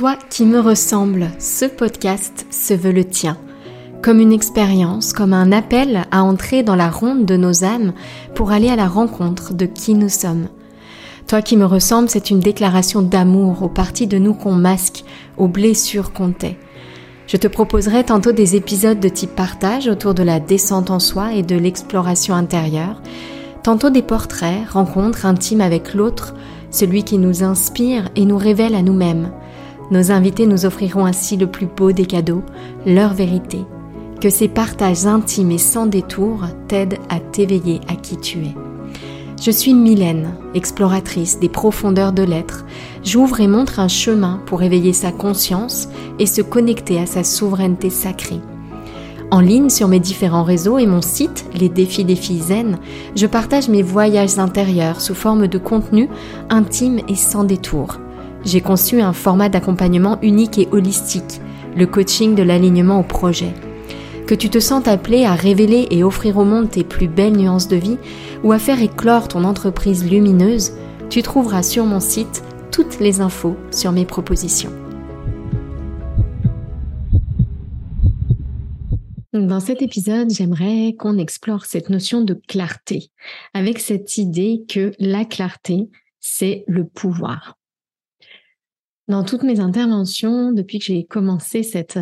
Toi qui me ressembles, ce podcast se veut le tien. Comme une expérience, comme un appel à entrer dans la ronde de nos âmes pour aller à la rencontre de qui nous sommes. Toi qui me ressembles, c'est une déclaration d'amour aux parties de nous qu'on masque, aux blessures qu'on tait. Je te proposerai tantôt des épisodes de type partage autour de la descente en soi et de l'exploration intérieure, tantôt des portraits, rencontres intimes avec l'autre, celui qui nous inspire et nous révèle à nous-mêmes. Nos invités nous offriront ainsi le plus beau des cadeaux, leur vérité. Que ces partages intimes et sans détour t'aident à t'éveiller à qui tu es. Je suis Mylène, exploratrice des profondeurs de l'être. J'ouvre et montre un chemin pour éveiller sa conscience et se connecter à sa souveraineté sacrée. En ligne sur mes différents réseaux et mon site, Les Défis des filles zen, je partage mes voyages intérieurs sous forme de contenu intime et sans détour. J'ai conçu un format d'accompagnement unique et holistique, le coaching de l'alignement au projet. Que tu te sens appelé à révéler et offrir au monde tes plus belles nuances de vie ou à faire éclore ton entreprise lumineuse, tu trouveras sur mon site toutes les infos sur mes propositions. Dans cet épisode, j'aimerais qu'on explore cette notion de clarté, avec cette idée que la clarté, c'est le pouvoir. Dans toutes mes interventions, depuis que j'ai commencé cette,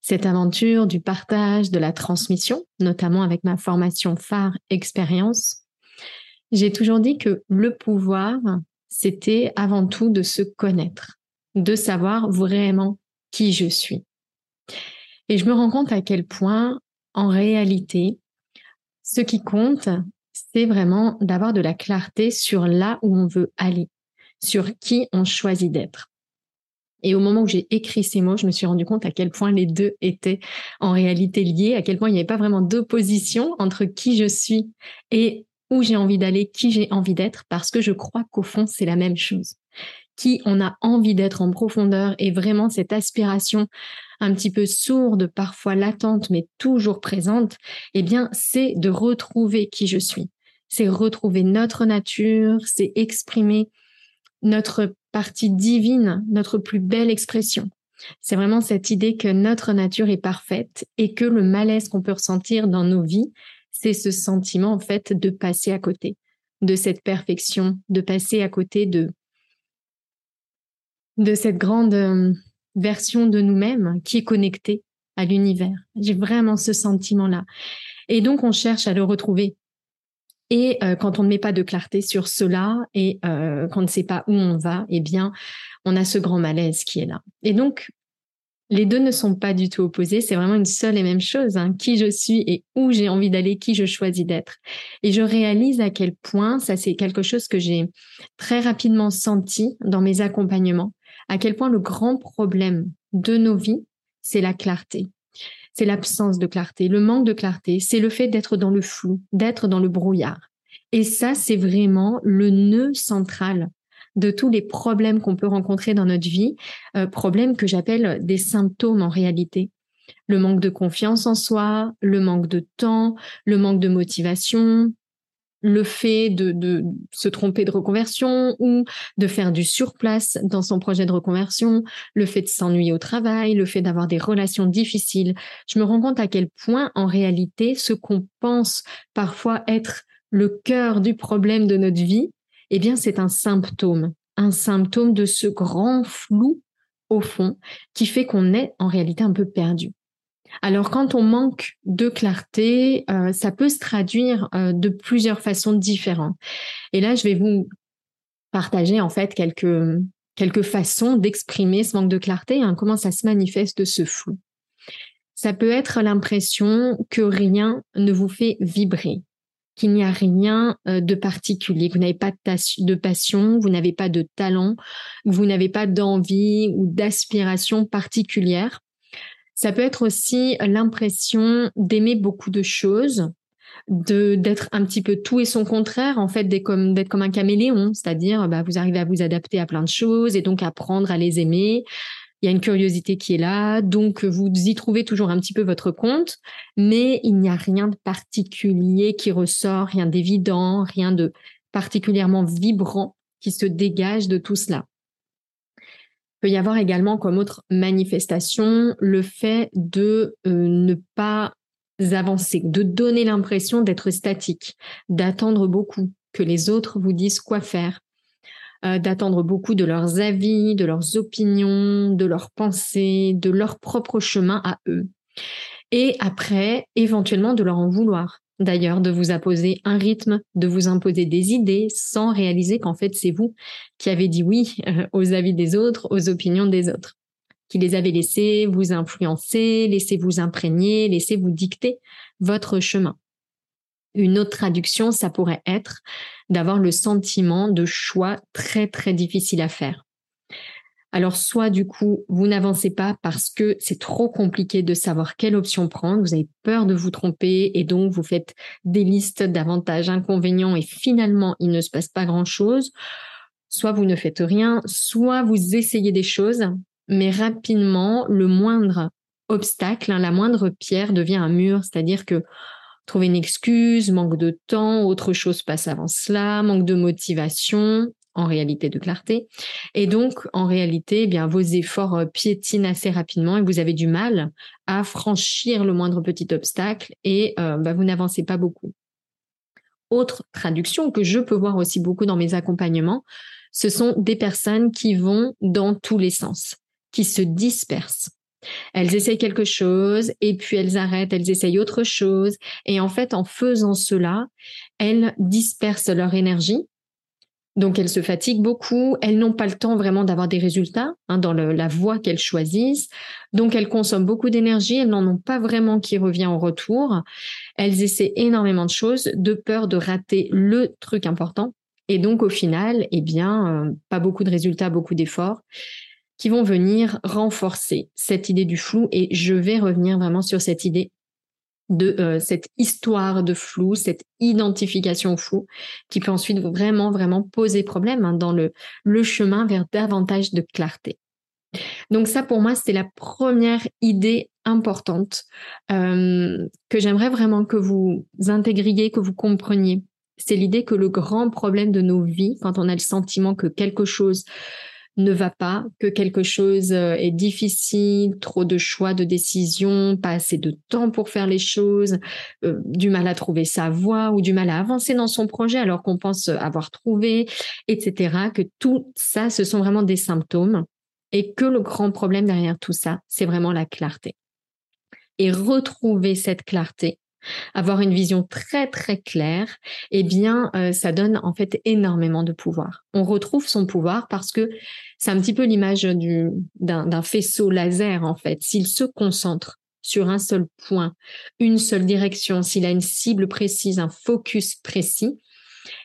cette aventure du partage, de la transmission, notamment avec ma formation phare expérience, j'ai toujours dit que le pouvoir, c'était avant tout de se connaître, de savoir vraiment qui je suis. Et je me rends compte à quel point, en réalité, ce qui compte, c'est vraiment d'avoir de la clarté sur là où on veut aller, sur qui on choisit d'être. Et au moment où j'ai écrit ces mots, je me suis rendu compte à quel point les deux étaient en réalité liés, à quel point il n'y avait pas vraiment d'opposition entre qui je suis et où j'ai envie d'aller, qui j'ai envie d'être, parce que je crois qu'au fond, c'est la même chose. Qui on a envie d'être en profondeur et vraiment cette aspiration un petit peu sourde, parfois latente, mais toujours présente, eh bien, c'est de retrouver qui je suis. C'est retrouver notre nature, c'est exprimer notre partie divine, notre plus belle expression. C'est vraiment cette idée que notre nature est parfaite et que le malaise qu'on peut ressentir dans nos vies, c'est ce sentiment en fait de passer à côté de cette perfection, de passer à côté de de cette grande euh, version de nous-mêmes qui est connectée à l'univers. J'ai vraiment ce sentiment-là. Et donc, on cherche à le retrouver. Et euh, quand on ne met pas de clarté sur cela et euh, qu'on ne sait pas où on va, eh bien, on a ce grand malaise qui est là. Et donc, les deux ne sont pas du tout opposés, c'est vraiment une seule et même chose, hein, qui je suis et où j'ai envie d'aller, qui je choisis d'être. Et je réalise à quel point, ça c'est quelque chose que j'ai très rapidement senti dans mes accompagnements, à quel point le grand problème de nos vies, c'est la clarté. C'est l'absence de clarté, le manque de clarté, c'est le fait d'être dans le flou, d'être dans le brouillard. Et ça, c'est vraiment le nœud central de tous les problèmes qu'on peut rencontrer dans notre vie, euh, problèmes que j'appelle des symptômes en réalité. Le manque de confiance en soi, le manque de temps, le manque de motivation, le fait de, se tromper de reconversion ou de faire du surplace dans son projet de reconversion, le fait de s'ennuyer au travail, le fait d'avoir des relations difficiles. Je me rends compte à quel point, en réalité, ce qu'on pense parfois être le cœur du problème de notre vie, eh bien, c'est un symptôme, un symptôme de ce grand flou au fond qui fait qu'on est en réalité un peu perdu. Alors quand on manque de clarté, euh, ça peut se traduire euh, de plusieurs façons différentes. Et là, je vais vous partager en fait quelques quelques façons d'exprimer ce manque de clarté, hein, comment ça se manifeste ce flou. Ça peut être l'impression que rien ne vous fait vibrer, qu'il n'y a rien euh, de particulier, que vous n'avez pas de passion, vous n'avez pas de talent, vous n'avez pas d'envie ou d'aspiration particulière. Ça peut être aussi l'impression d'aimer beaucoup de choses, de d'être un petit peu tout et son contraire, en fait, d'être comme, d'être comme un caméléon, c'est-à-dire bah, vous arrivez à vous adapter à plein de choses et donc apprendre à les aimer. Il y a une curiosité qui est là, donc vous y trouvez toujours un petit peu votre compte, mais il n'y a rien de particulier qui ressort, rien d'évident, rien de particulièrement vibrant qui se dégage de tout cela. Peut y avoir également comme autre manifestation le fait de euh, ne pas avancer, de donner l'impression d'être statique, d'attendre beaucoup, que les autres vous disent quoi faire, euh, d'attendre beaucoup de leurs avis, de leurs opinions, de leurs pensées, de leur propre chemin à eux. Et après, éventuellement, de leur en vouloir. D'ailleurs, de vous imposer un rythme, de vous imposer des idées sans réaliser qu'en fait, c'est vous qui avez dit oui euh, aux avis des autres, aux opinions des autres, qui les avez laissés vous influencer, laissez vous imprégner, laissez vous dicter votre chemin. Une autre traduction, ça pourrait être d'avoir le sentiment de choix très très difficile à faire. Alors soit du coup, vous n'avancez pas parce que c'est trop compliqué de savoir quelle option prendre, vous avez peur de vous tromper et donc vous faites des listes d'avantages, inconvénients et finalement il ne se passe pas grand-chose. Soit vous ne faites rien, soit vous essayez des choses, mais rapidement, le moindre obstacle, hein, la moindre pierre devient un mur, c'est-à-dire que trouver une excuse, manque de temps, autre chose passe avant cela, manque de motivation, en réalité de clarté. Et donc, en réalité, eh bien, vos efforts euh, piétinent assez rapidement et vous avez du mal à franchir le moindre petit obstacle et euh, bah, vous n'avancez pas beaucoup. Autre traduction que je peux voir aussi beaucoup dans mes accompagnements, ce sont des personnes qui vont dans tous les sens, qui se dispersent. Elles essayent quelque chose et puis elles arrêtent, elles essayent autre chose. Et en fait, en faisant cela, elles dispersent leur énergie. Donc elles se fatiguent beaucoup, elles n'ont pas le temps vraiment d'avoir des résultats hein, dans la voie qu'elles choisissent. Donc elles consomment beaucoup d'énergie, elles n'en ont pas vraiment qui revient en retour. Elles essaient énormément de choses de peur de rater le truc important. Et donc au final, eh bien, euh, pas beaucoup de résultats, beaucoup d'efforts qui vont venir renforcer cette idée du flou. Et je vais revenir vraiment sur cette idée de euh, cette histoire de flou, cette identification flou, qui peut ensuite vraiment, vraiment poser problème hein, dans le, le chemin vers davantage de clarté. Donc ça, pour moi, c'est la première idée importante euh, que j'aimerais vraiment que vous intégriez, que vous compreniez. C'est l'idée que le grand problème de nos vies, quand on a le sentiment que quelque chose ne va pas, que quelque chose euh, est difficile, trop de choix, de décisions, pas assez de temps pour faire les choses, euh, du mal à trouver sa voie ou du mal à avancer dans son projet alors qu'on pense avoir trouvé, etc. Que tout ça, ce sont vraiment des symptômes et que le grand problème derrière tout ça, c'est vraiment la clarté. Et retrouver cette clarté, avoir une vision très très claire, eh bien, euh, ça donne en fait énormément de pouvoir. On retrouve son pouvoir parce que c'est un petit peu l'image d'un faisceau laser en fait. S'il se concentre sur un seul point, une seule direction, s'il a une cible précise, un focus précis,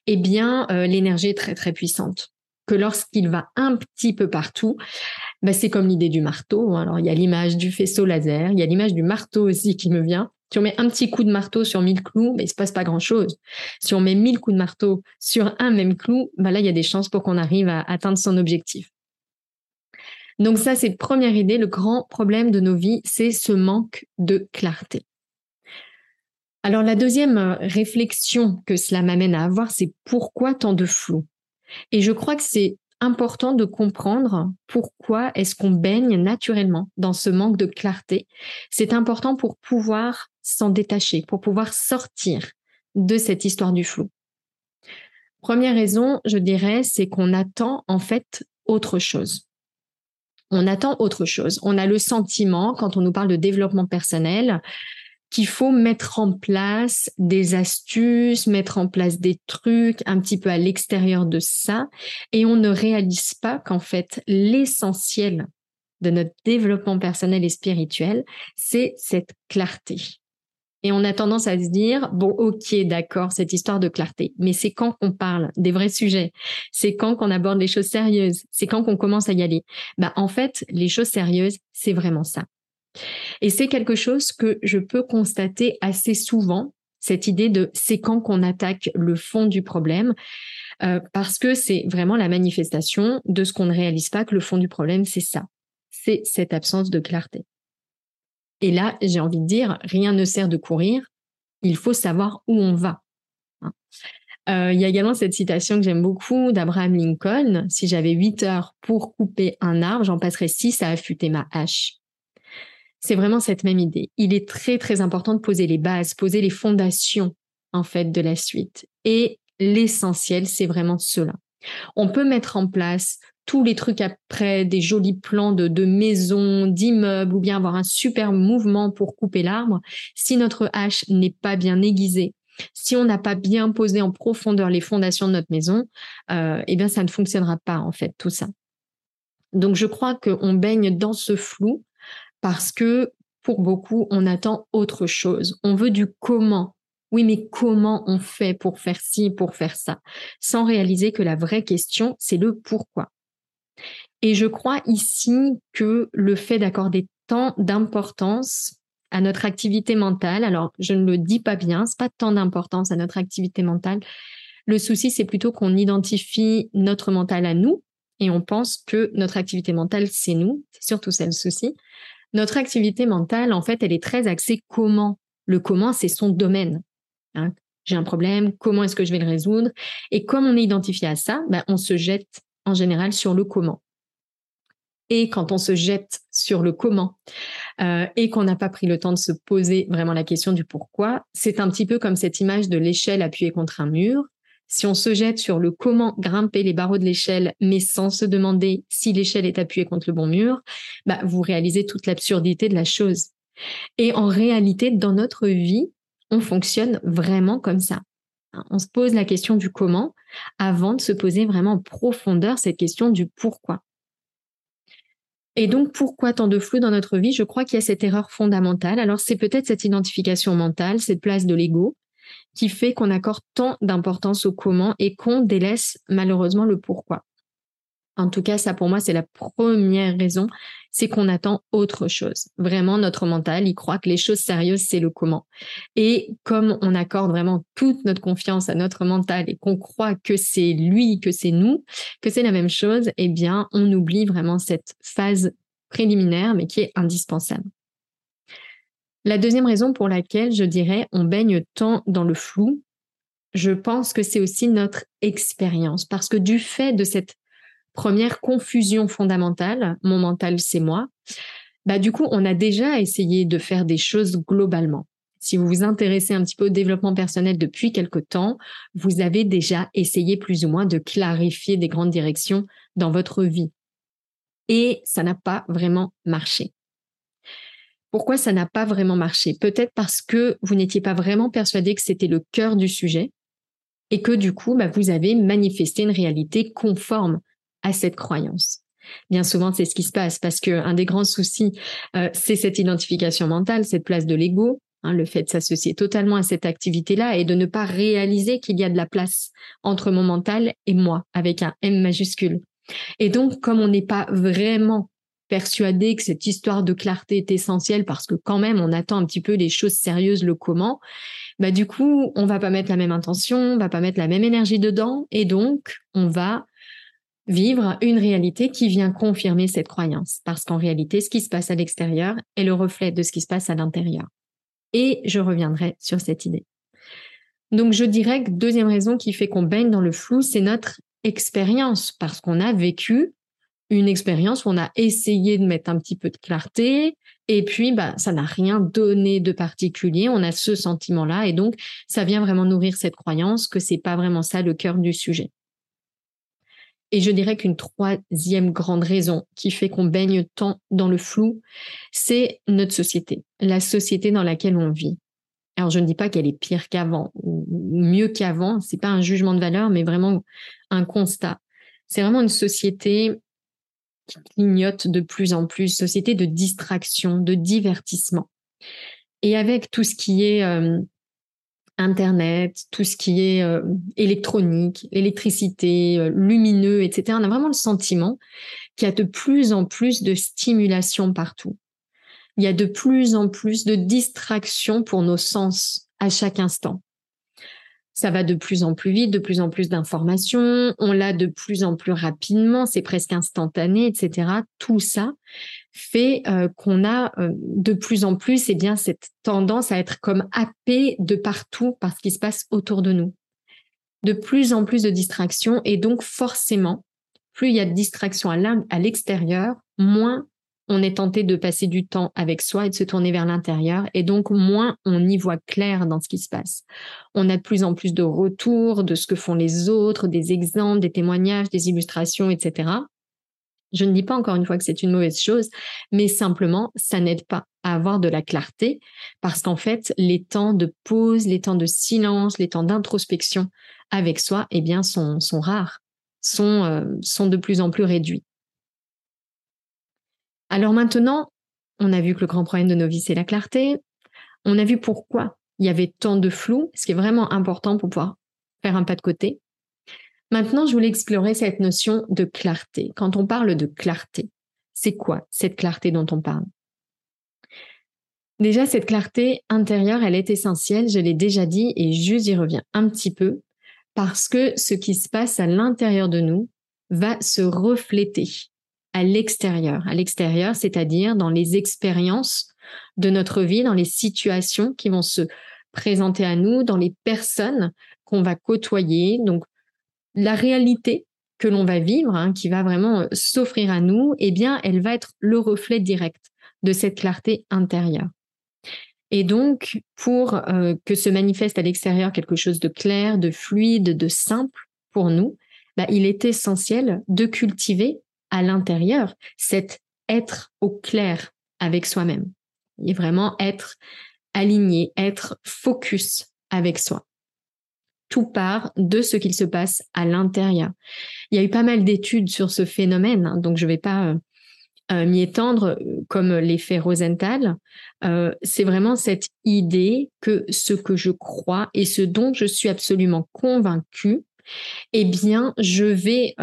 eh bien, euh, l'énergie est très très puissante que lorsqu'il va un petit peu partout, bah, c'est comme l'idée du marteau. Hein. Alors, il y a l'image du faisceau laser, il y a l'image du marteau aussi qui me vient. Si on met un petit coup de marteau sur mille clous, mais il se passe pas grand chose. Si on met mille coups de marteau sur un même clou, bah là, il y a des chances pour qu'on arrive à atteindre son objectif. Donc ça, c'est première idée. Le grand problème de nos vies, c'est ce manque de clarté. Alors la deuxième euh, réflexion que cela m'amène à avoir, c'est pourquoi tant de flou? Et je crois que c'est important de comprendre pourquoi est-ce qu'on baigne naturellement dans ce manque de clarté. C'est important pour pouvoir s'en détacher, pour pouvoir sortir de cette histoire du flou. Première raison, je dirais, c'est qu'on attend en fait autre chose. On attend autre chose. On a le sentiment, quand on nous parle de développement personnel, qu'il faut mettre en place des astuces, mettre en place des trucs un petit peu à l'extérieur de ça, et on ne réalise pas qu'en fait l'essentiel de notre développement personnel et spirituel, c'est cette clarté. Et on a tendance à se dire, bon, ok, d'accord, cette histoire de clarté, mais c'est quand qu'on parle des vrais sujets, c'est quand qu'on aborde les choses sérieuses, c'est quand qu'on commence à y aller. Bah, en fait, les choses sérieuses, c'est vraiment ça. Et c'est quelque chose que je peux constater assez souvent, cette idée de c'est quand qu'on attaque le fond du problème, euh, parce que c'est vraiment la manifestation de ce qu'on ne réalise pas que le fond du problème, c'est ça, c'est cette absence de clarté. Et là, j'ai envie de dire, rien ne sert de courir, il faut savoir où on va. Hein. Euh, il y a également cette citation que j'aime beaucoup d'Abraham Lincoln. Si j'avais 8 heures pour couper un arbre, j'en passerais 6 à affûter ma hache. C'est vraiment cette même idée. Il est très très important de poser les bases, poser les fondations en fait de la suite. Et l'essentiel, c'est vraiment cela. On peut mettre en place tous les trucs après, des jolis plans de, de maisons, d'immeubles, ou bien avoir un super mouvement pour couper l'arbre. Si notre hache n'est pas bien aiguisée, si on n'a pas bien posé en profondeur les fondations de notre maison, euh, eh bien, ça ne fonctionnera pas, en fait, tout ça. Donc, je crois qu'on baigne dans ce flou parce que pour beaucoup, on attend autre chose. On veut du comment. Oui, mais comment on fait pour faire ci, pour faire ça, sans réaliser que la vraie question, c'est le pourquoi. Et je crois ici que le fait d'accorder tant d'importance à notre activité mentale, alors je ne le dis pas bien, c'est pas tant d'importance à notre activité mentale. Le souci, c'est plutôt qu'on identifie notre mental à nous et on pense que notre activité mentale, c'est nous. C'est surtout ça le souci. Notre activité mentale, en fait, elle est très axée comment. Le comment, c'est son domaine. Hein. J'ai un problème, comment est-ce que je vais le résoudre? Et comme on est identifié à ça, ben, on se jette en général sur le comment. Et quand on se jette sur le comment euh, et qu'on n'a pas pris le temps de se poser vraiment la question du pourquoi, c'est un petit peu comme cette image de l'échelle appuyée contre un mur. Si on se jette sur le comment grimper les barreaux de l'échelle, mais sans se demander si l'échelle est appuyée contre le bon mur, bah, vous réalisez toute l'absurdité de la chose. Et en réalité, dans notre vie, on fonctionne vraiment comme ça. On se pose la question du comment avant de se poser vraiment en profondeur cette question du pourquoi. Et donc, pourquoi tant de flou dans notre vie? Je crois qu'il y a cette erreur fondamentale. Alors, c'est peut-être cette identification mentale, cette place de l'ego, qui fait qu'on accorde tant d'importance au comment et qu'on délaisse malheureusement le pourquoi. En tout cas, ça pour moi, c'est la première raison, c'est qu'on attend autre chose. Vraiment, notre mental, il croit que les choses sérieuses, c'est le comment. Et comme on accorde vraiment toute notre confiance à notre mental et qu'on croit que c'est lui, que c'est nous, que c'est la même chose, eh bien, on oublie vraiment cette phase préliminaire, mais qui est indispensable. La deuxième raison pour laquelle je dirais on baigne tant dans le flou, je pense que c'est aussi notre expérience, parce que du fait de cette première confusion fondamentale, mon mental c'est moi, bah du coup on a déjà essayé de faire des choses globalement. Si vous vous intéressez un petit peu au développement personnel depuis quelque temps, vous avez déjà essayé plus ou moins de clarifier des grandes directions dans votre vie. Et ça n'a pas vraiment marché. Pourquoi ça n'a pas vraiment marché? Peut-être parce que vous n'étiez pas vraiment persuadé que c'était le cœur du sujet et que du coup, bah, vous avez manifesté une réalité conforme à cette croyance. Bien souvent, c'est ce qui se passe parce que un des grands soucis, euh, c'est cette identification mentale, cette place de l'ego, hein, le fait de s'associer totalement à cette activité-là et de ne pas réaliser qu'il y a de la place entre mon mental et moi, avec un M majuscule. Et donc, comme on n'est pas vraiment persuadé que cette histoire de clarté est essentielle parce que quand même on attend un petit peu les choses sérieuses, le comment, bah du coup on va pas mettre la même intention, on va pas mettre la même énergie dedans et donc on va vivre une réalité qui vient confirmer cette croyance parce qu'en réalité ce qui se passe à l'extérieur est le reflet de ce qui se passe à l'intérieur. Et je reviendrai sur cette idée. Donc je dirais que deuxième raison qui fait qu'on baigne dans le flou, c'est notre expérience parce qu'on a vécu une expérience où on a essayé de mettre un petit peu de clarté et puis bah ça n'a rien donné de particulier, on a ce sentiment-là et donc ça vient vraiment nourrir cette croyance que c'est pas vraiment ça le cœur du sujet. Et je dirais qu'une troisième grande raison qui fait qu'on baigne tant dans le flou, c'est notre société, la société dans laquelle on vit. Alors je ne dis pas qu'elle est pire qu'avant ou mieux qu'avant, c'est pas un jugement de valeur, mais vraiment un constat. C'est vraiment une société qui clignote de plus en plus, société de distraction, de divertissement. Et avec tout ce qui est euh, Internet, tout ce qui est euh, électronique, électricité, euh, lumineux, etc., on a vraiment le sentiment qu'il y a de plus en plus de stimulation partout. Il y a de plus en plus de distractions pour nos sens à chaque instant ça va de plus en plus vite, de plus en plus d'informations, on l'a de plus en plus rapidement, c'est presque instantané, etc. Tout ça fait euh, qu'on a euh, de plus en plus eh bien cette tendance à être comme happé de partout par ce qui se passe autour de nous. de plus en plus de distractions et donc forcément, plus il y a de distractions à l'extérieur, moins on est tenté de passer du temps avec soi et de se tourner vers l'intérieur et donc moins on y voit clair dans ce qui se passe. On a de plus en plus de retours de ce que font les autres, des exemples, des témoignages, des illustrations, etc. Je ne dis pas encore une fois que c'est une mauvaise chose, mais simplement, ça n'aide pas à avoir de la clarté parce qu'en fait, les temps de pause, les temps de silence, les temps d'introspection avec soi, eh bien, sont, sont rares, sont, euh, sont de plus en plus réduits. Alors maintenant, on a vu que le grand problème de nos vies, c'est la clarté. On a vu pourquoi il y avait tant de flou, ce qui est vraiment important pour pouvoir faire un pas de côté. Maintenant, je voulais explorer cette notion de clarté. Quand on parle de clarté, c'est quoi cette clarté dont on parle? Déjà, cette clarté intérieure, elle est essentielle, je l'ai déjà dit, et juste y reviens un petit peu, parce que ce qui se passe à l'intérieur de nous va se refléter à l'extérieur. À l'extérieur, c'est-à-dire dans les expériences de notre vie, dans les situations qui vont se présenter à nous, dans les personnes qu'on va côtoyer. Donc, la réalité que l'on va vivre, hein, qui va vraiment euh, s'offrir à nous, eh bien, elle va être le reflet direct de cette clarté intérieure. Et donc, pour euh, que se manifeste à l'extérieur quelque chose de clair, de fluide, de simple pour nous, bah, il est essentiel de cultiver à l'intérieur cet être au clair avec soi-même. Et vraiment être aligné, être focus avec soi tout part de ce qu'il se passe à l'intérieur. Il y a eu pas mal d'études sur ce phénomène, hein, donc je ne vais pas euh, euh, m'y étendre euh, comme l'effet Rosenthal. c'est vraiment cette idée que ce que je crois et ce dont je suis absolument convaincue, eh bien, je vais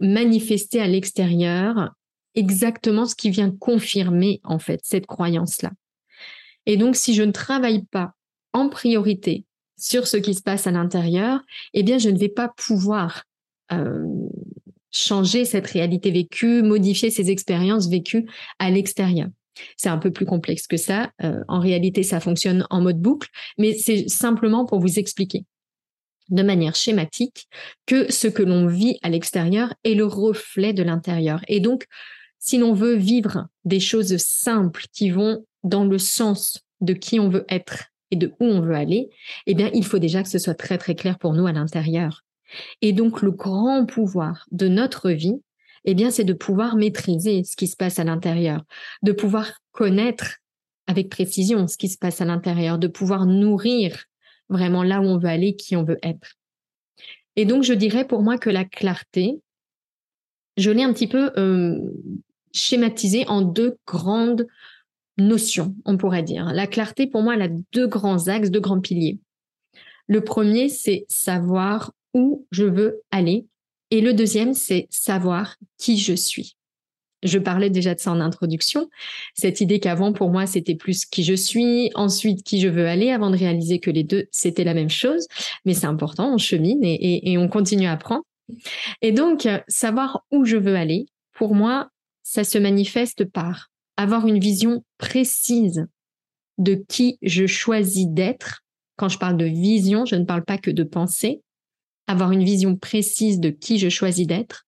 manifester à l'extérieur exactement ce qui vient confirmer en fait cette croyance-là. Et donc, si je ne travaille pas en priorité sur ce qui se passe à l'intérieur, eh bien, je ne vais pas pouvoir euh, changer cette réalité vécue, modifier ces expériences vécues à l'extérieur. C'est un peu plus complexe que ça. Euh, en réalité, ça fonctionne en mode boucle, mais c'est simplement pour vous expliquer de manière schématique que ce que l'on vit à l'extérieur est le reflet de l'intérieur. Et donc, si l'on veut vivre des choses simples qui vont dans le sens de qui on veut être et de où on veut aller, eh bien, il faut déjà que ce soit très, très clair pour nous à l'intérieur. Et donc, le grand pouvoir de notre vie, eh bien, c'est de pouvoir maîtriser ce qui se passe à l'intérieur, de pouvoir connaître avec précision ce qui se passe à l'intérieur, de pouvoir nourrir vraiment là où on veut aller, qui on veut être. Et donc, je dirais pour moi que la clarté, je l'ai un petit peu schématisée en deux grandes notion, on pourrait dire. La clarté, pour moi, elle a deux grands axes, deux grands piliers. Le premier, c'est savoir où je veux aller. Et le deuxième, c'est savoir qui je suis. Je parlais déjà de ça en introduction. Cette idée qu'avant, pour moi, c'était plus qui je suis, ensuite qui je veux aller, avant de réaliser que les deux, c'était la même chose. Mais c'est important, on chemine et, et on continue à apprendre. Et donc, savoir où je veux aller, pour moi, ça se manifeste par avoir une vision précise de qui je choisis d'être. Quand je parle de vision, je ne parle pas que de pensée. Avoir une vision précise de qui je choisis d'être.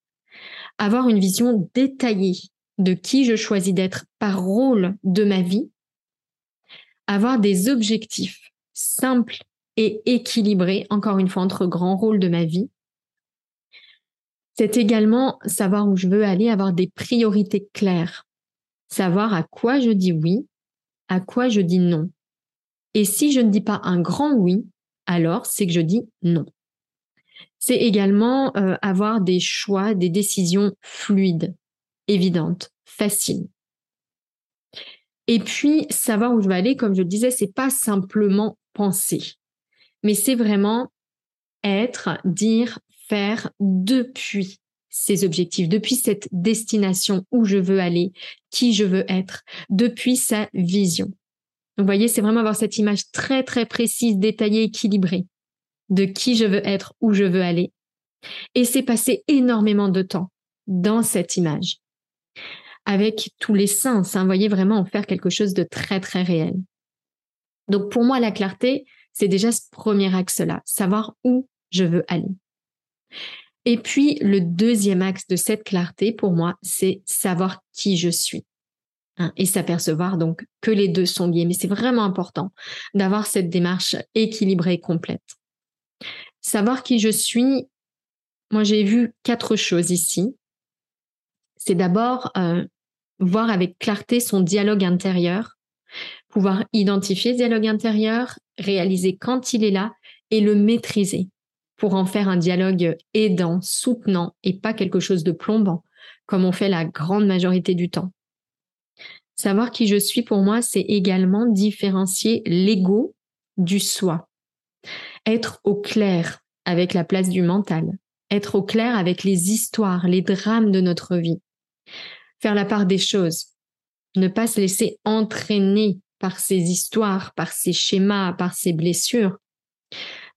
Avoir une vision détaillée de qui je choisis d'être par rôle de ma vie. Avoir des objectifs simples et équilibrés, encore une fois, entre grands rôles de ma vie. C'est également savoir où je veux aller, avoir des priorités claires savoir à quoi je dis oui, à quoi je dis non. Et si je ne dis pas un grand oui, alors c'est que je dis non. C'est également euh, avoir des choix, des décisions fluides, évidentes, faciles. Et puis savoir où je vais aller, comme je le disais, c'est pas simplement penser, mais c'est vraiment être, dire, faire depuis ces objectifs, depuis cette destination où je veux aller, qui je veux être, depuis sa vision. vous voyez, c'est vraiment avoir cette image très très précise, détaillée, équilibrée de qui je veux être, où je veux aller. Et c'est passer énormément de temps dans cette image, avec tous les sens. Hein, voyez, vraiment en faire quelque chose de très très réel. Donc pour moi, la clarté, c'est déjà ce premier axe-là, savoir où je veux aller. Et puis, le deuxième axe de cette clarté, pour moi, c'est savoir qui je suis. Hein, et s'apercevoir donc que les deux sont liés. Mais c'est vraiment important d'avoir cette démarche équilibrée et complète. Savoir qui je suis, moi j'ai vu quatre choses ici. C'est d'abord euh, voir avec clarté son dialogue intérieur, pouvoir identifier ce dialogue intérieur, réaliser quand il est là et le maîtriser pour en faire un dialogue aidant, soutenant et pas quelque chose de plombant, comme on fait la grande majorité du temps. Savoir qui je suis pour moi, c'est également différencier l'ego du soi. Être au clair avec la place du mental, être au clair avec les histoires, les drames de notre vie, faire la part des choses, ne pas se laisser entraîner par ces histoires, par ces schémas, par ces blessures.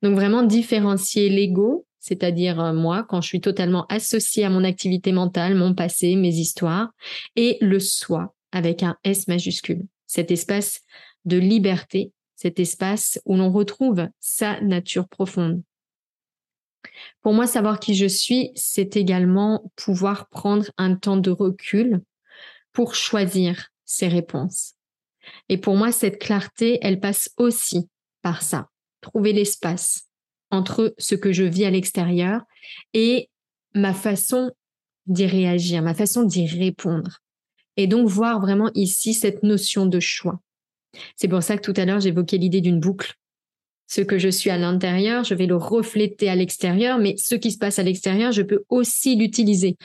Donc vraiment différencier l'ego, c'est-à-dire euh, moi, quand je suis totalement associée à mon activité mentale, mon passé, mes histoires, et le soi avec un S majuscule, cet espace de liberté, cet espace où l'on retrouve sa nature profonde. Pour moi, savoir qui je suis, c'est également pouvoir prendre un temps de recul pour choisir ses réponses. Et pour moi, cette clarté, elle passe aussi par ça. Trouver l'espace entre ce que je vis à l'extérieur et ma façon d'y réagir, ma façon d'y répondre. Et donc voir vraiment ici cette notion de choix. C'est pour ça que tout à l'heure, j'évoquais l'idée d'une boucle. Ce que je suis à l'intérieur, je vais le refléter à l'extérieur, mais ce qui se passe à l'extérieur, je peux aussi l'utiliser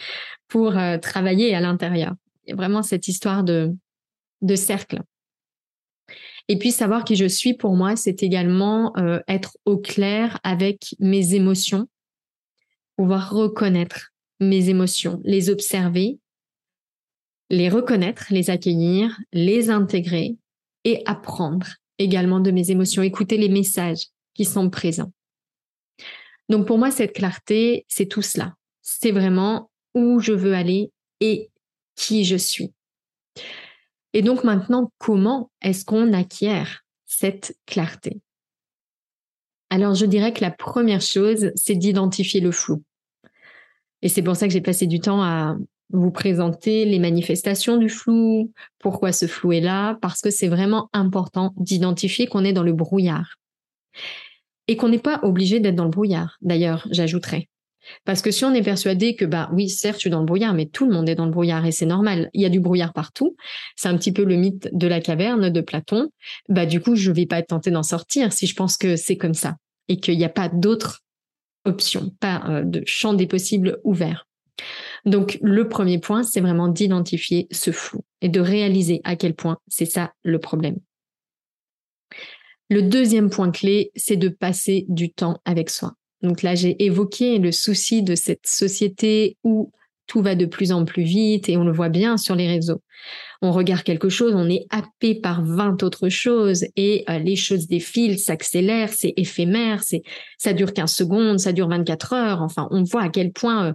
pour euh, travailler à l'intérieur. Il y a vraiment cette histoire de, cercle. Et puis savoir qui je suis pour moi, c'est également euh, être au clair avec mes émotions, pouvoir reconnaître mes émotions, les observer, les reconnaître, les accueillir, les intégrer et apprendre également de mes émotions, écouter les messages qui sont présents. Donc pour moi, cette clarté, c'est tout cela. C'est vraiment où je veux aller et qui je suis. Et donc maintenant, comment est-ce qu'on acquiert cette clarté? Alors je dirais que la première chose, c'est d'identifier le flou. Et c'est pour ça que j'ai passé du temps à vous présenter les manifestations du flou, pourquoi ce flou est là, parce que c'est vraiment important d'identifier qu'on est dans le brouillard. Et qu'on n'est pas obligé d'être dans le brouillard, d'ailleurs, j'ajouterais. Parce que si on est persuadé que, bah oui, certes, je suis dans le brouillard, mais tout le monde est dans le brouillard et c'est normal. Il y a du brouillard partout. C'est un petit peu le mythe de la caverne de Platon. Bah, du coup, je vais pas être tentée d'en sortir si je pense que c'est comme ça et qu'il n'y a pas d'autres options, pas euh, de champ des possibles ouverts. Donc, le premier point, c'est vraiment d'identifier ce flou et de réaliser à quel point c'est ça le problème. Le deuxième point clé, c'est de passer du temps avec soi. Donc là, j'ai évoqué le souci de cette société où tout va de plus en plus vite et on le voit bien sur les réseaux. On regarde quelque chose, on est happé par 20 autres choses et euh, les choses défilent, s'accélèrent, c'est éphémère, c'est ça dure 15 secondes, ça dure 24 heures. Enfin, on voit à quel point euh,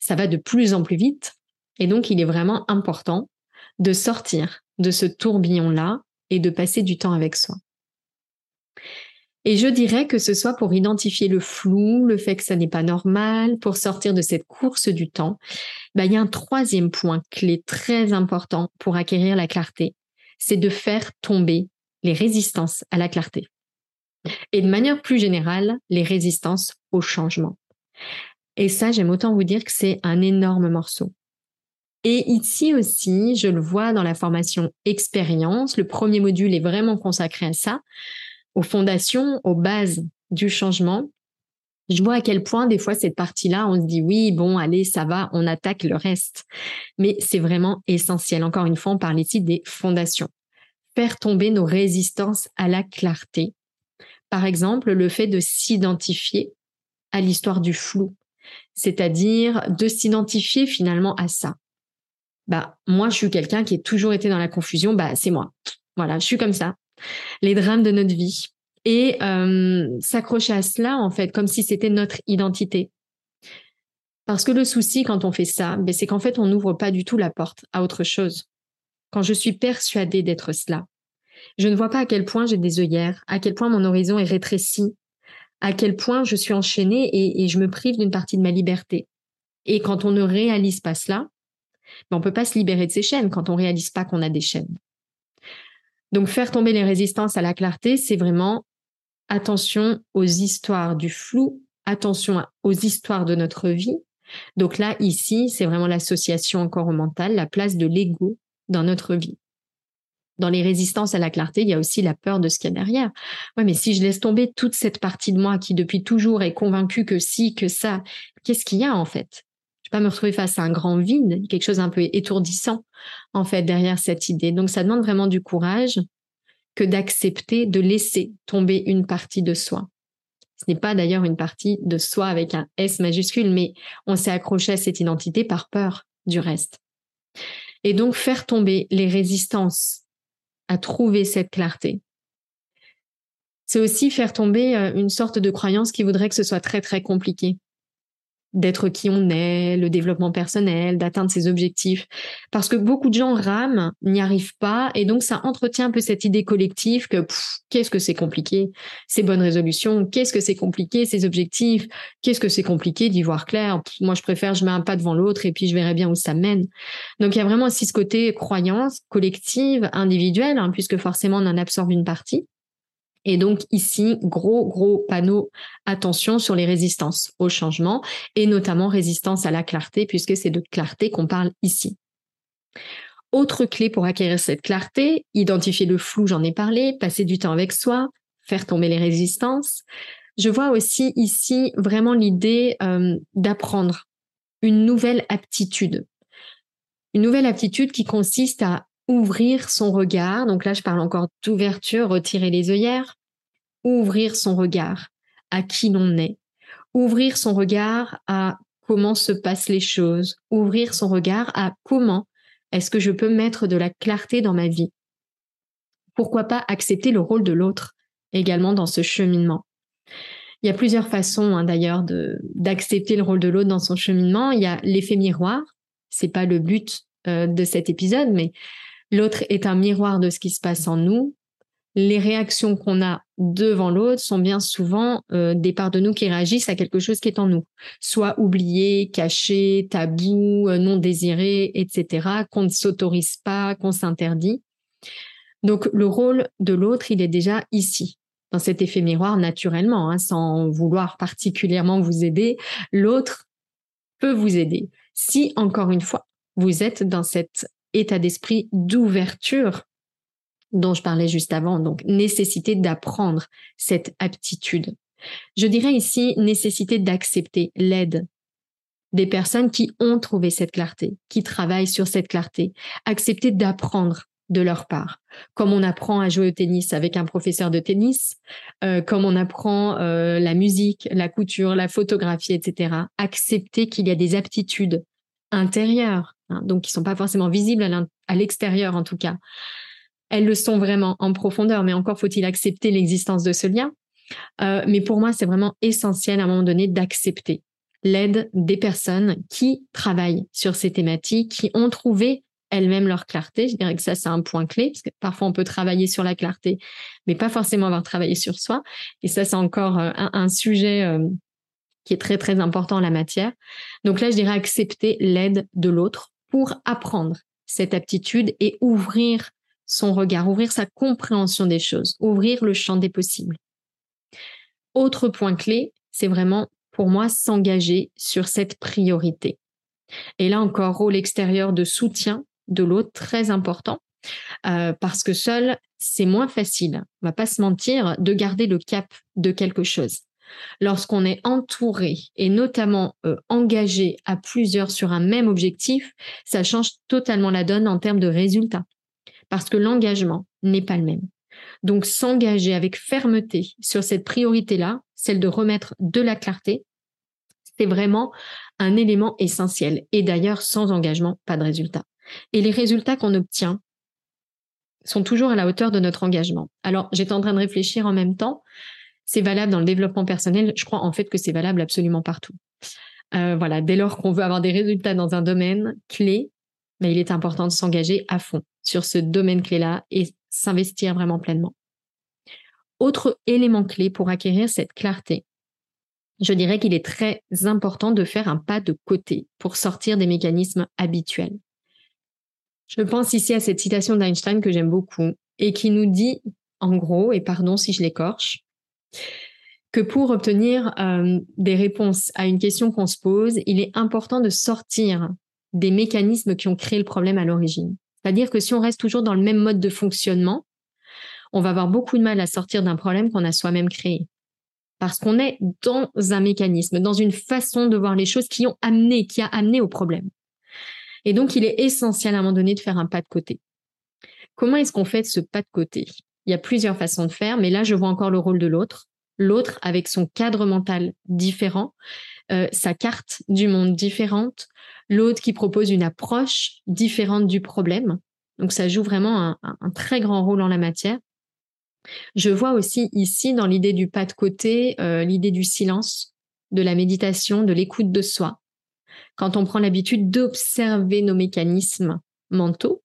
ça va de plus en plus vite. Et donc, il est vraiment important de sortir de ce tourbillon-là et de passer du temps avec soi. Et je dirais que ce soit pour identifier le flou, le fait que ça n'est pas normal, pour sortir de cette course du temps, ben, il y a un troisième point clé très important pour acquérir la clarté, c'est de faire tomber les résistances à la clarté. Et de manière plus générale, les résistances au changement. Et ça, j'aime autant vous dire que c'est un énorme morceau. Et ici aussi, je le vois dans la formation expérience, le premier module est vraiment consacré à ça aux fondations, aux bases du changement, je vois à quel point des fois cette partie-là, on se dit oui, bon, allez, ça va, on attaque le reste. Mais c'est vraiment essentiel. Encore une fois, on parle ici des fondations. Faire tomber nos résistances à la clarté. Par exemple, le fait de s'identifier à l'histoire du flou, c'est-à-dire de s'identifier finalement à ça. Bah, moi, je suis quelqu'un qui a toujours été dans la confusion, bah, c'est moi. Voilà, je suis comme ça les drames de notre vie et euh, s'accrocher à cela en fait comme si c'était notre identité. Parce que le souci quand on fait ça, ben, c'est qu'en fait on n'ouvre pas du tout la porte à autre chose. Quand je suis persuadée d'être cela, je ne vois pas à quel point j'ai des œillères, à quel point mon horizon est rétréci, à quel point je suis enchaînée et, je me prive d'une partie de ma liberté. Et quand on ne réalise pas cela, ben on peut pas se libérer de ces chaînes quand on réalise pas qu'on a des chaînes. Donc faire tomber les résistances à la clarté, c'est vraiment attention aux histoires du flou, attention aux histoires de notre vie. Donc là, ici, c'est vraiment l'association encore au mental, la place de l'ego dans notre vie. Dans les résistances à la clarté, il y a aussi la peur de ce qu'il y a derrière. Ouais, mais si je laisse tomber toute cette partie de moi qui depuis toujours est convaincue que si, que ça, qu'est-ce qu'il y a en fait? Je vais pas me retrouver face à un grand vide, quelque chose un peu étourdissant en fait derrière cette idée. Donc ça demande vraiment du courage que d'accepter de laisser tomber une partie de soi. Ce n'est pas d'ailleurs une partie de soi avec un S majuscule, mais on s'est accroché à cette identité par peur du reste. Et donc faire tomber les résistances à trouver cette clarté. C'est aussi faire tomber euh, une sorte de croyance qui voudrait que ce soit très très compliqué d'être qui on est, le développement personnel, d'atteindre ses objectifs. Parce que beaucoup de gens rament, n'y arrivent pas, et donc ça entretient un peu cette idée collective que qu'est-ce que c'est compliqué, ces bonnes résolutions, qu'est-ce que c'est compliqué, ces objectifs, qu'est-ce que c'est compliqué d'y voir clair? moi, je préfère, je mets un pas devant l'autre et puis je verrai bien où ça mène. Donc il y a vraiment aussi ce côté croyance collective, individuelle, hein, puisque forcément on en absorbe une partie. Et donc ici, gros, gros panneau, attention sur les résistances au changement et notamment résistance à la clarté, puisque c'est de clarté qu'on parle ici. Autre clé pour acquérir cette clarté, identifier le flou, j'en ai parlé, passer du temps avec soi, faire tomber les résistances. Je vois aussi ici vraiment l'idée euh, d'apprendre une nouvelle aptitude. Une nouvelle aptitude qui consiste à ouvrir son regard. Donc là, je parle encore d'ouverture, retirer les œillères. Ouvrir son regard à qui l'on est. Ouvrir son regard à comment se passent les choses. Ouvrir son regard à comment est-ce que je peux mettre de la clarté dans ma vie. Pourquoi pas accepter le rôle de l'autre également dans ce cheminement. Il y a plusieurs façons hein, d'ailleurs d'accepter le rôle de l'autre dans son cheminement. Il y a l'effet miroir. C'est pas le but euh, de cet épisode, mais L'autre est un miroir de ce qui se passe en nous. Les réactions qu'on a devant l'autre sont bien souvent euh, des parts de nous qui réagissent à quelque chose qui est en nous, soit oublié, caché, tabou, euh, non désiré, etc., qu'on ne s'autorise pas, qu'on s'interdit. Donc le rôle de l'autre, il est déjà ici, dans cet effet miroir naturellement, hein, sans vouloir particulièrement vous aider. L'autre peut vous aider si, encore une fois, vous êtes dans cette état d'esprit d'ouverture dont je parlais juste avant, donc nécessité d'apprendre cette aptitude. Je dirais ici nécessité d'accepter l'aide des personnes qui ont trouvé cette clarté, qui travaillent sur cette clarté, accepter d'apprendre de leur part, comme on apprend à jouer au tennis avec un professeur de tennis, euh, comme on apprend euh, la musique, la couture, la photographie, etc. Accepter qu'il y a des aptitudes intérieures Hein, donc qui sont pas forcément visibles à l'extérieur en tout cas. Elles le sont vraiment en profondeur, mais encore faut-il accepter l'existence de ce lien. Euh, mais pour moi, c'est vraiment essentiel à un moment donné d'accepter l'aide des personnes qui travaillent sur ces thématiques, qui ont trouvé elles-mêmes leur clarté. Je dirais que ça, c'est un point clé, parce que parfois on peut travailler sur la clarté, mais pas forcément avoir travaillé sur soi. Et ça, c'est encore euh, un, sujet euh, qui est très, très important en la matière. Donc là, je dirais accepter l'aide de l'autre pour apprendre cette aptitude et ouvrir son regard, ouvrir sa compréhension des choses, ouvrir le champ des possibles. Autre point clé, c'est vraiment pour moi s'engager sur cette priorité. Et là encore, rôle extérieur de soutien de l'autre très important, euh, parce que seul, c'est moins facile, on va pas se mentir, de garder le cap de quelque chose. Lorsqu'on est entouré et notamment euh, engagé à plusieurs sur un même objectif, ça change totalement la donne en termes de résultats. Parce que l'engagement n'est pas le même. Donc s'engager avec fermeté sur cette priorité-là, celle de remettre de la clarté, c'est vraiment un élément essentiel. Et d'ailleurs, sans engagement, pas de résultat. Et les résultats qu'on obtient sont toujours à la hauteur de notre engagement. Alors, j'étais en train de réfléchir en même temps c'est valable dans le développement personnel. Je crois en fait que c'est valable absolument partout. Euh, voilà, dès lors qu'on veut avoir des résultats dans un domaine clé, mais il est important de s'engager à fond sur ce domaine clé-là et s'investir vraiment pleinement. autre élément clé pour acquérir cette clarté, je dirais qu'il est très important de faire un pas de côté pour sortir des mécanismes habituels. Je pense ici à cette citation d'Einstein que j'aime beaucoup et qui nous dit, en gros, et pardon si je l'écorche, que pour obtenir euh, des réponses à une question qu'on se pose, il est important de sortir des mécanismes qui ont créé le problème à l'origine. C'est-à-dire que si on reste toujours dans le même mode de fonctionnement, on va avoir beaucoup de mal à sortir d'un problème qu'on a soi-même créé. Parce qu'on est dans un mécanisme, dans une façon de voir les choses qui ont amené, qui a amené au problème. Et donc, il est essentiel à un moment donné de faire un pas de côté. Comment est-ce qu'on fait ce pas de côté? Il y a plusieurs façons de faire, mais là, je vois encore le rôle de l'autre. L'autre avec son cadre mental différent, euh, sa carte du monde différente, l'autre qui propose une approche différente du problème. Donc, ça joue vraiment un très grand rôle en la matière. Je vois aussi ici, dans l'idée du pas de côté, euh, l'idée du silence, de la méditation, de l'écoute de soi. Quand on prend l'habitude d'observer nos mécanismes mentaux,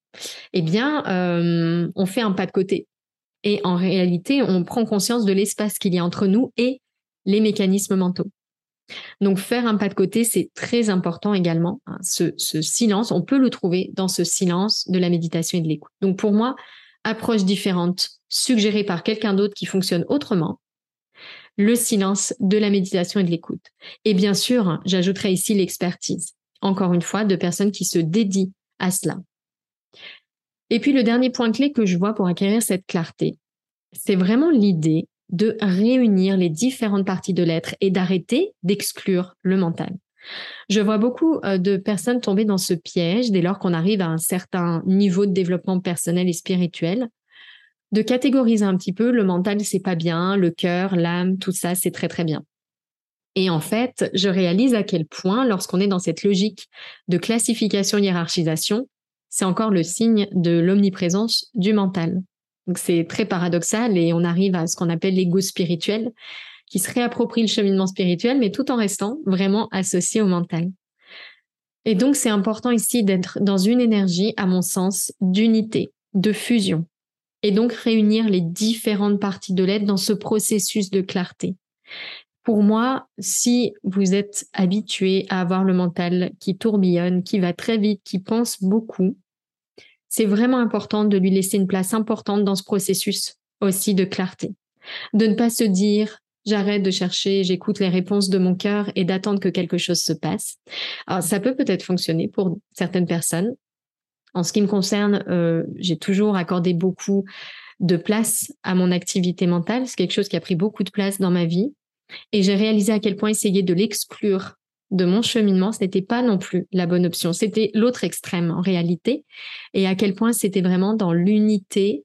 eh bien, euh, on fait un pas de côté. Et en réalité, on prend conscience de l'espace qu'il y a entre nous et les mécanismes mentaux. Donc, faire un pas de côté, c'est très important également. Hein. ce, silence, on peut le trouver dans ce silence de la méditation et de l'écoute. Donc, pour moi, approche différente suggérée par quelqu'un d'autre qui fonctionne autrement, le silence de la méditation et de l'écoute. Et bien sûr, j'ajouterai ici l'expertise, encore une fois, de personnes qui se dédient à cela. Et puis le dernier point clé que je vois pour acquérir cette clarté, c'est vraiment l'idée de réunir les différentes parties de l'être et d'arrêter d'exclure le mental. Je vois beaucoup euh, de personnes tomber dans ce piège dès lors qu'on arrive à un certain niveau de développement personnel et spirituel, de catégoriser un petit peu le mental, c'est pas bien, le cœur, l'âme, tout ça, c'est très très bien. Et en fait, je réalise à quel point, lorsqu'on est dans cette logique de classification, hiérarchisation, c'est encore le signe de l'omniprésence du mental. Donc c'est très paradoxal et on arrive à ce qu'on appelle l'ego spirituel, qui se réapproprie le cheminement spirituel, mais tout en restant vraiment associé au mental. Et donc, c'est important ici d'être dans une énergie, à mon sens, d'unité, de fusion, et donc réunir les différentes parties de l'être dans ce processus de clarté. Pour moi, si vous êtes habitué à avoir le mental qui tourbillonne, qui va très vite, qui pense beaucoup, c'est vraiment important de lui laisser une place importante dans ce processus aussi de clarté. De ne pas se dire J'arrête de chercher, j'écoute les réponses de mon cœur et d'attendre que quelque chose se passe. Alors, ça peut peut-être fonctionner pour certaines personnes. En ce qui me concerne, euh, j'ai toujours accordé beaucoup de place à mon activité mentale. C'est quelque chose qui a pris beaucoup de place dans ma vie. Et j'ai réalisé à quel point essayer de l'exclure de mon cheminement, ce n'était pas non plus la bonne option. C'était l'autre extrême en réalité. Et à quel point c'était vraiment dans l'unité,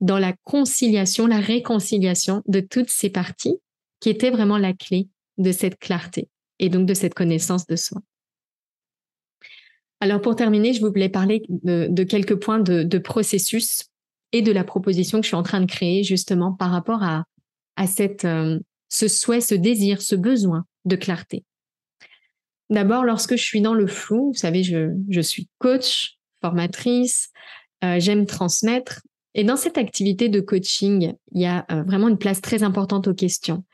dans la conciliation, la réconciliation de toutes ces parties qui était vraiment la clé de cette clarté et donc de cette connaissance de soi. Alors pour terminer, je voulais parler de, quelques points de, processus et de la proposition que je suis en train de créer justement par rapport à, à cette, euh, ce souhait, ce désir, ce besoin de clarté. D'abord, lorsque je suis dans le flou, vous savez, je, suis coach, formatrice, euh, j'aime transmettre, et dans cette activité de coaching, il y a euh, vraiment une place très importante aux questions.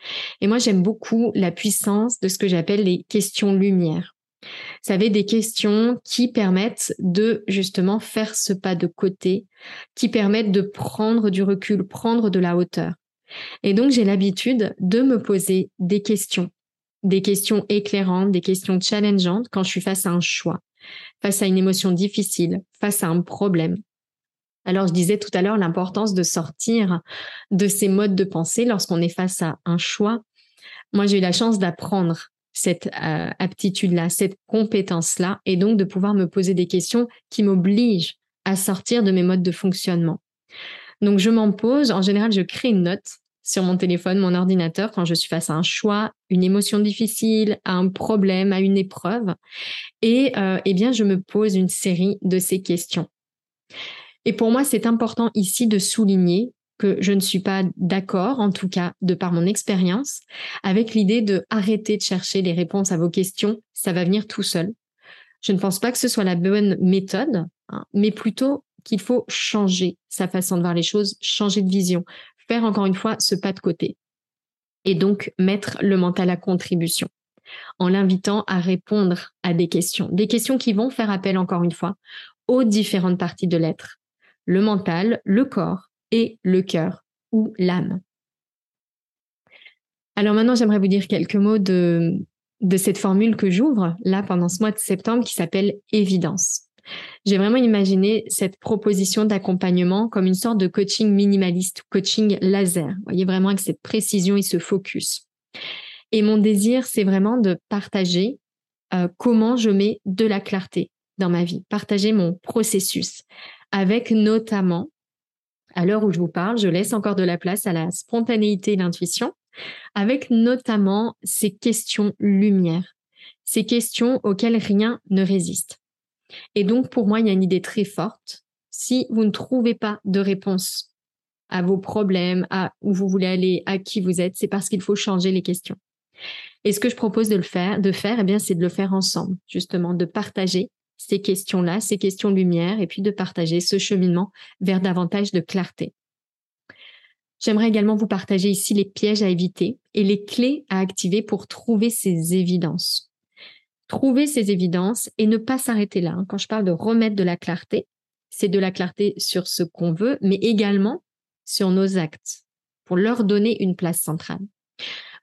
Et moi, j'aime beaucoup la puissance de ce que j'appelle les questions lumière. Vous savez, des questions qui permettent de justement faire ce pas de côté, qui permettent de prendre du recul, prendre de la hauteur. Et donc, j'ai l'habitude de me poser des questions, des questions éclairantes, des questions challengeantes quand je suis face à un choix, face à une émotion difficile, face à un problème, alors, je disais tout à l'heure l'importance de sortir de ces modes de pensée lorsqu'on est face à un choix. Moi, j'ai eu la chance d'apprendre cette euh, aptitude-là, cette compétence-là, et donc de pouvoir me poser des questions qui m'obligent à sortir de mes modes de fonctionnement. Donc, je m'en pose. En général, je crée une note sur mon téléphone, mon ordinateur, quand je suis face à un choix, une émotion difficile, à un problème, à une épreuve. Et euh, eh bien, je me pose une série de ces questions. Et pour moi, c'est important ici de souligner que je ne suis pas d'accord, en tout cas de par mon expérience, avec l'idée de arrêter de chercher les réponses à vos questions. Ça va venir tout seul. Je ne pense pas que ce soit la bonne méthode, hein, mais plutôt qu'il faut changer sa façon de voir les choses, changer de vision, encore une fois ce pas de côté et donc mettre le mental à contribution en l'invitant à répondre à des questions, des questions qui vont faire appel encore une fois aux différentes parties de l'être, le mental, le corps et le cœur ou l'âme. Alors maintenant, j'aimerais vous dire quelques mots de cette formule que j'ouvre là pendant ce mois de septembre qui s'appelle évidence. J'ai vraiment imaginé cette proposition d'accompagnement comme une sorte de coaching minimaliste, coaching laser. Vous voyez vraiment avec cette précision et ce focus. Et mon désir, c'est vraiment de partager euh, comment je mets de la clarté dans ma vie, partager mon processus avec notamment, à l'heure où je vous parle, je laisse encore de la place à la spontanéité et l'intuition, avec notamment ces questions lumière, ces questions auxquelles rien ne résiste. Et donc, pour moi, il y a une idée très forte. Si vous ne trouvez pas de réponse à vos problèmes, à où vous voulez aller, à qui vous êtes, c'est parce qu'il faut changer les questions. Et ce que je propose de faire, de faire, eh bien, c'est de le faire ensemble, justement, de partager ces questions-là, ces questions lumière, et puis de partager ce cheminement vers davantage de clarté. J'aimerais également vous partager ici les pièges à éviter et les clés à activer pour trouver ces évidences. Trouver ces évidences et ne pas s'arrêter là. Hein. Quand je parle de remettre de la clarté, c'est de la clarté sur ce qu'on veut, mais également sur nos actes, pour leur donner une place centrale.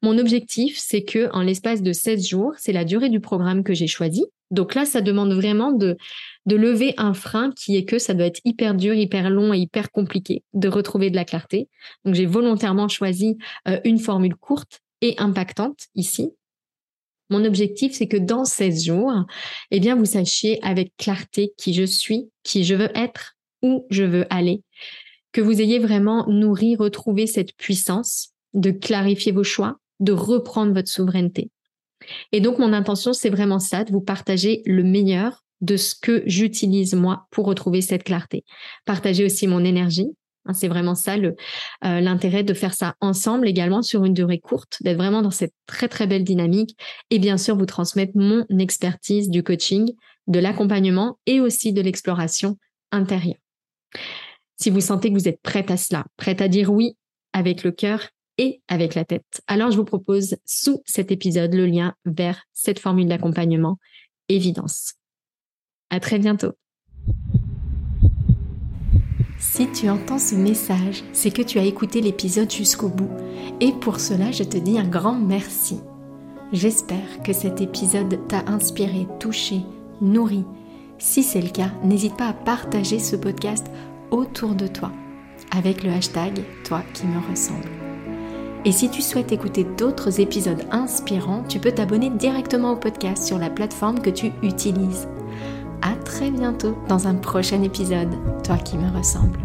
Mon objectif, c'est que en l'espace de 16 jours, c'est la durée du programme que j'ai choisi. Donc là, ça demande vraiment de, de lever un frein qui est que ça doit être hyper dur, hyper long et hyper compliqué de retrouver de la clarté. Donc j'ai volontairement choisi euh, une formule courte et impactante ici. Mon objectif, c'est que dans 16 jours, eh bien, vous sachiez avec clarté qui je suis, qui je veux être, où je veux aller, que vous ayez vraiment nourri, retrouvé cette puissance de clarifier vos choix, de reprendre votre souveraineté. Et donc, mon intention, c'est vraiment ça, de vous partager le meilleur de ce que j'utilise moi pour retrouver cette clarté. Partager aussi mon énergie. Hein, c'est vraiment ça euh, l'intérêt de faire ça ensemble également sur une durée courte, d'être vraiment dans cette très très belle dynamique et bien sûr vous transmettre mon expertise du coaching, de l'accompagnement et aussi de l'exploration intérieure. Si vous sentez que vous êtes prête à cela, prête à dire oui avec le cœur et avec la tête. Alors, je vous propose sous cet épisode le lien vers cette formule d'accompagnement évidence. À très bientôt. Si tu entends ce message, c'est que tu as écouté l'épisode jusqu'au bout. Et pour cela, je te dis un grand merci. J'espère que cet épisode t'a inspiré, touché, nourri. Si c'est le cas, n'hésite pas à partager ce podcast autour de toi avec le hashtag Toi qui me ressemble. Et si tu souhaites écouter d'autres épisodes inspirants, tu peux t'abonner directement au podcast sur la plateforme que tu utilises. À très bientôt dans un prochain épisode, toi qui me ressemble.